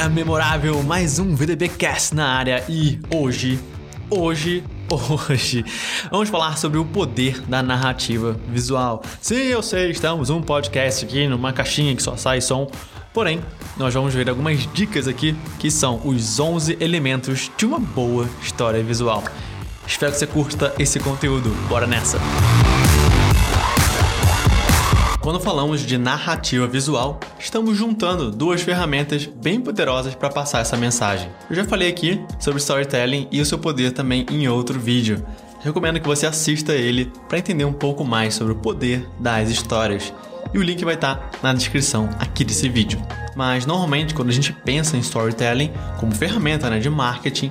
galera, memorável, mais um VDBcast na área e hoje, hoje, hoje, vamos falar sobre o poder da narrativa visual. Sim, eu sei, estamos um podcast aqui numa caixinha que só sai som, porém, nós vamos ver algumas dicas aqui que são os 11 elementos de uma boa história visual. Espero que você curta esse conteúdo, bora nessa! Quando falamos de narrativa visual, estamos juntando duas ferramentas bem poderosas para passar essa mensagem. Eu já falei aqui sobre storytelling e o seu poder também em outro vídeo. Recomendo que você assista ele para entender um pouco mais sobre o poder das histórias. E o link vai estar tá na descrição aqui desse vídeo. Mas normalmente quando a gente pensa em storytelling como ferramenta né, de marketing,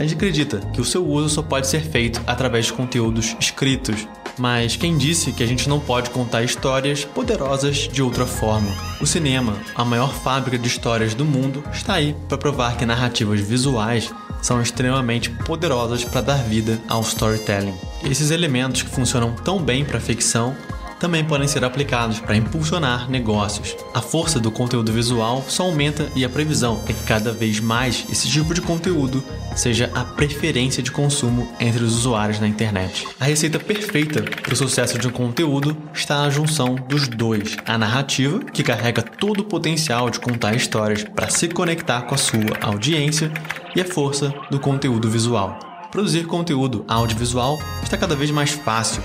a gente acredita que o seu uso só pode ser feito através de conteúdos escritos, mas quem disse que a gente não pode contar histórias poderosas de outra forma? O cinema, a maior fábrica de histórias do mundo, está aí para provar que narrativas visuais são extremamente poderosas para dar vida ao storytelling. Esses elementos que funcionam tão bem para a ficção também podem ser aplicados para impulsionar negócios. A força do conteúdo visual só aumenta e a previsão é que cada vez mais esse tipo de conteúdo seja a preferência de consumo entre os usuários na internet. A receita perfeita para o sucesso de um conteúdo está na junção dos dois: a narrativa, que carrega todo o potencial de contar histórias para se conectar com a sua audiência, e a força do conteúdo visual. Produzir conteúdo audiovisual está cada vez mais fácil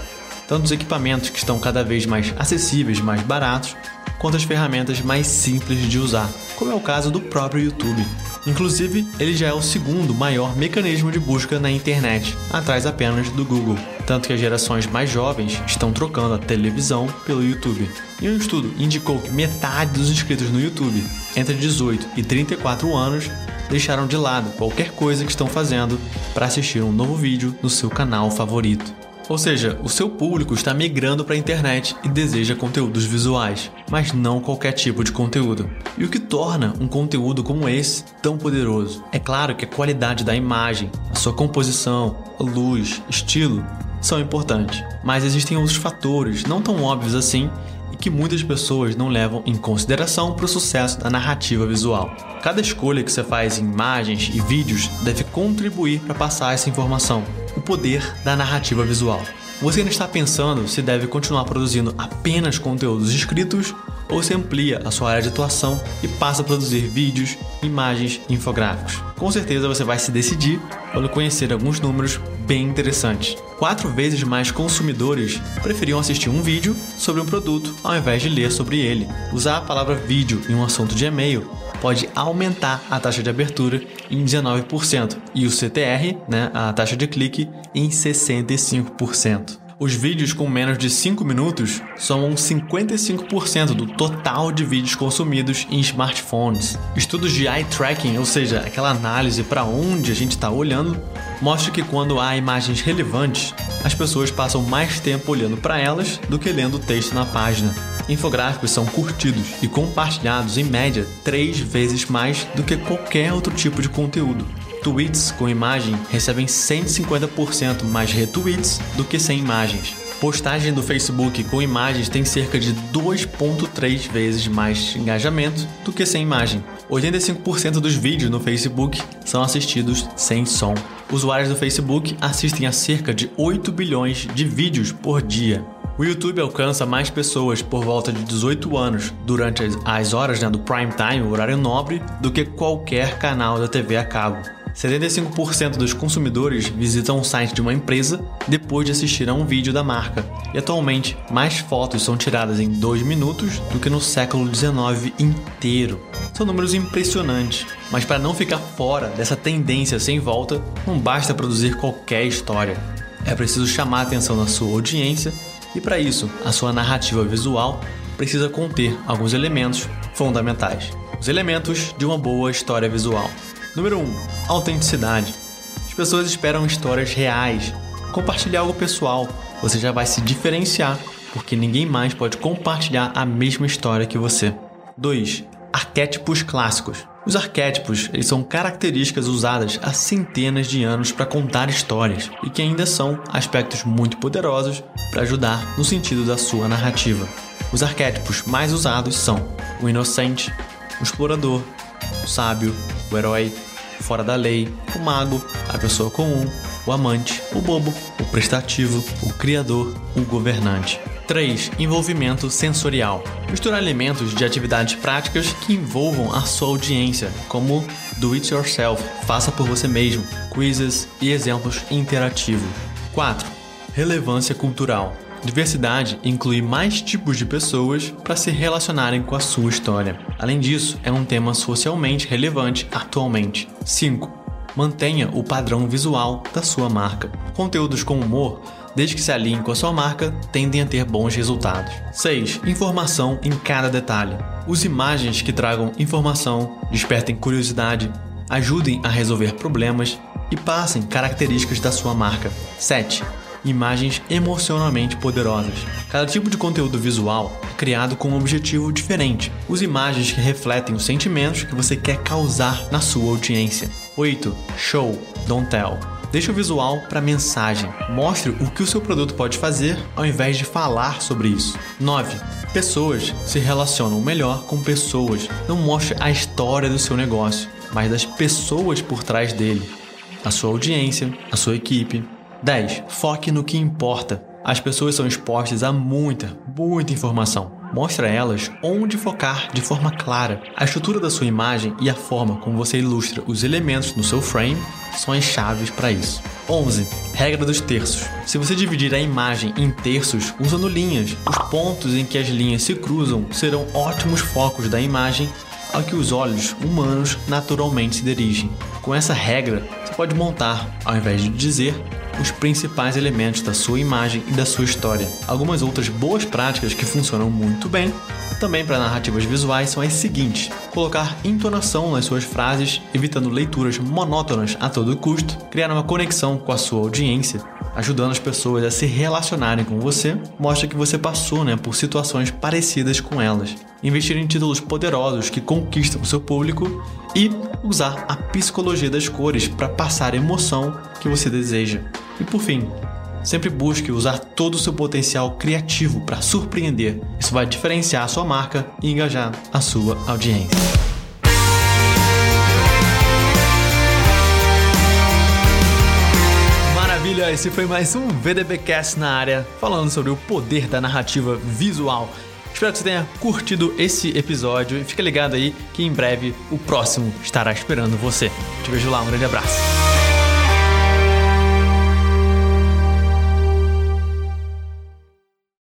tanto os equipamentos que estão cada vez mais acessíveis, mais baratos, quanto as ferramentas mais simples de usar, como é o caso do próprio YouTube. Inclusive, ele já é o segundo maior mecanismo de busca na internet, atrás apenas do Google, tanto que as gerações mais jovens estão trocando a televisão pelo YouTube. E um estudo indicou que metade dos inscritos no YouTube, entre 18 e 34 anos, deixaram de lado qualquer coisa que estão fazendo para assistir um novo vídeo no seu canal favorito. Ou seja, o seu público está migrando para a internet e deseja conteúdos visuais, mas não qualquer tipo de conteúdo. E o que torna um conteúdo como esse tão poderoso? É claro que a qualidade da imagem, a sua composição, a luz, estilo são importantes, mas existem outros fatores não tão óbvios assim e que muitas pessoas não levam em consideração para o sucesso da narrativa visual. Cada escolha que você faz em imagens e vídeos deve contribuir para passar essa informação o poder da narrativa visual. Você ainda está pensando se deve continuar produzindo apenas conteúdos escritos ou se amplia a sua área de atuação e passa a produzir vídeos, imagens e infográficos. Com certeza você vai se decidir quando conhecer alguns números bem interessantes. Quatro vezes mais consumidores preferiam assistir um vídeo sobre um produto ao invés de ler sobre ele. Usar a palavra vídeo em um assunto de e-mail pode aumentar a taxa de abertura em 19% e o CTR, né, a taxa de clique, em 65%. Os vídeos com menos de 5 minutos somam 55% do total de vídeos consumidos em smartphones. Estudos de eye tracking, ou seja, aquela análise para onde a gente está olhando, mostram que quando há imagens relevantes, as pessoas passam mais tempo olhando para elas do que lendo o texto na página. Infográficos são curtidos e compartilhados em média três vezes mais do que qualquer outro tipo de conteúdo. Tweets com imagem recebem 150% mais retweets do que sem imagens. Postagem do Facebook com imagens tem cerca de 2.3 vezes mais engajamento do que sem imagem. 85% dos vídeos no Facebook são assistidos sem som. Usuários do Facebook assistem a cerca de 8 bilhões de vídeos por dia. O YouTube alcança mais pessoas por volta de 18 anos durante as horas né, do prime time, o horário nobre, do que qualquer canal da TV a cabo. 75% dos consumidores visitam o site de uma empresa depois de assistir a um vídeo da marca. E atualmente, mais fotos são tiradas em 2 minutos do que no século XIX inteiro. São números impressionantes, mas para não ficar fora dessa tendência sem volta, não basta produzir qualquer história. É preciso chamar a atenção da sua audiência e para isso, a sua narrativa visual precisa conter alguns elementos fundamentais. Os elementos de uma boa história visual. Número 1. Um, autenticidade. As pessoas esperam histórias reais. Compartilhar algo pessoal, você já vai se diferenciar, porque ninguém mais pode compartilhar a mesma história que você. 2. Arquétipos clássicos. Os arquétipos eles são características usadas há centenas de anos para contar histórias e que ainda são aspectos muito poderosos para ajudar no sentido da sua narrativa. Os arquétipos mais usados são o inocente, o explorador, o sábio, o herói, o fora da lei, o mago, a pessoa comum, o amante, o bobo, o prestativo, o criador, o governante. 3. Envolvimento sensorial. Misturar elementos de atividades práticas que envolvam a sua audiência, como do it yourself, faça por você mesmo, quizzes e exemplos interativos. 4. Relevância cultural. Diversidade inclui mais tipos de pessoas para se relacionarem com a sua história. Além disso, é um tema socialmente relevante atualmente. 5. Mantenha o padrão visual da sua marca. Conteúdos com humor, desde que se alinhem com a sua marca, tendem a ter bons resultados. 6. Informação em cada detalhe. Use imagens que tragam informação, despertem curiosidade, ajudem a resolver problemas e passem características da sua marca. 7 imagens emocionalmente poderosas. Cada tipo de conteúdo visual é criado com um objetivo diferente. Use imagens que refletem os sentimentos que você quer causar na sua audiência. 8. Show, don't tell. Deixe o visual para mensagem. Mostre o que o seu produto pode fazer ao invés de falar sobre isso. 9. Pessoas se relacionam melhor com pessoas. Não mostre a história do seu negócio, mas das pessoas por trás dele. A sua audiência, a sua equipe, 10. Foque no que importa. As pessoas são expostas a muita, muita informação. Mostre a elas onde focar de forma clara. A estrutura da sua imagem e a forma como você ilustra os elementos no seu frame são as chaves para isso. 11. Regra dos terços. Se você dividir a imagem em terços usando linhas, os pontos em que as linhas se cruzam serão ótimos focos da imagem ao que os olhos humanos naturalmente se dirigem. Com essa regra, você pode montar, ao invés de dizer, os principais elementos da sua imagem e da sua história. Algumas outras boas práticas que funcionam muito bem também para narrativas visuais são as seguintes: colocar entonação nas suas frases, evitando leituras monótonas a todo custo, criar uma conexão com a sua audiência, ajudando as pessoas a se relacionarem com você, mostra que você passou né, por situações parecidas com elas. Investir em títulos poderosos que conquistam o seu público e usar a psicologia das cores para passar a emoção que você deseja. E por fim, sempre busque usar todo o seu potencial criativo para surpreender. Isso vai diferenciar a sua marca e engajar a sua audiência. Maravilha, esse foi mais um VDBcast na área, falando sobre o poder da narrativa visual. Espero que você tenha curtido esse episódio e fica ligado aí que em breve o próximo estará esperando você. Te vejo lá, um grande abraço.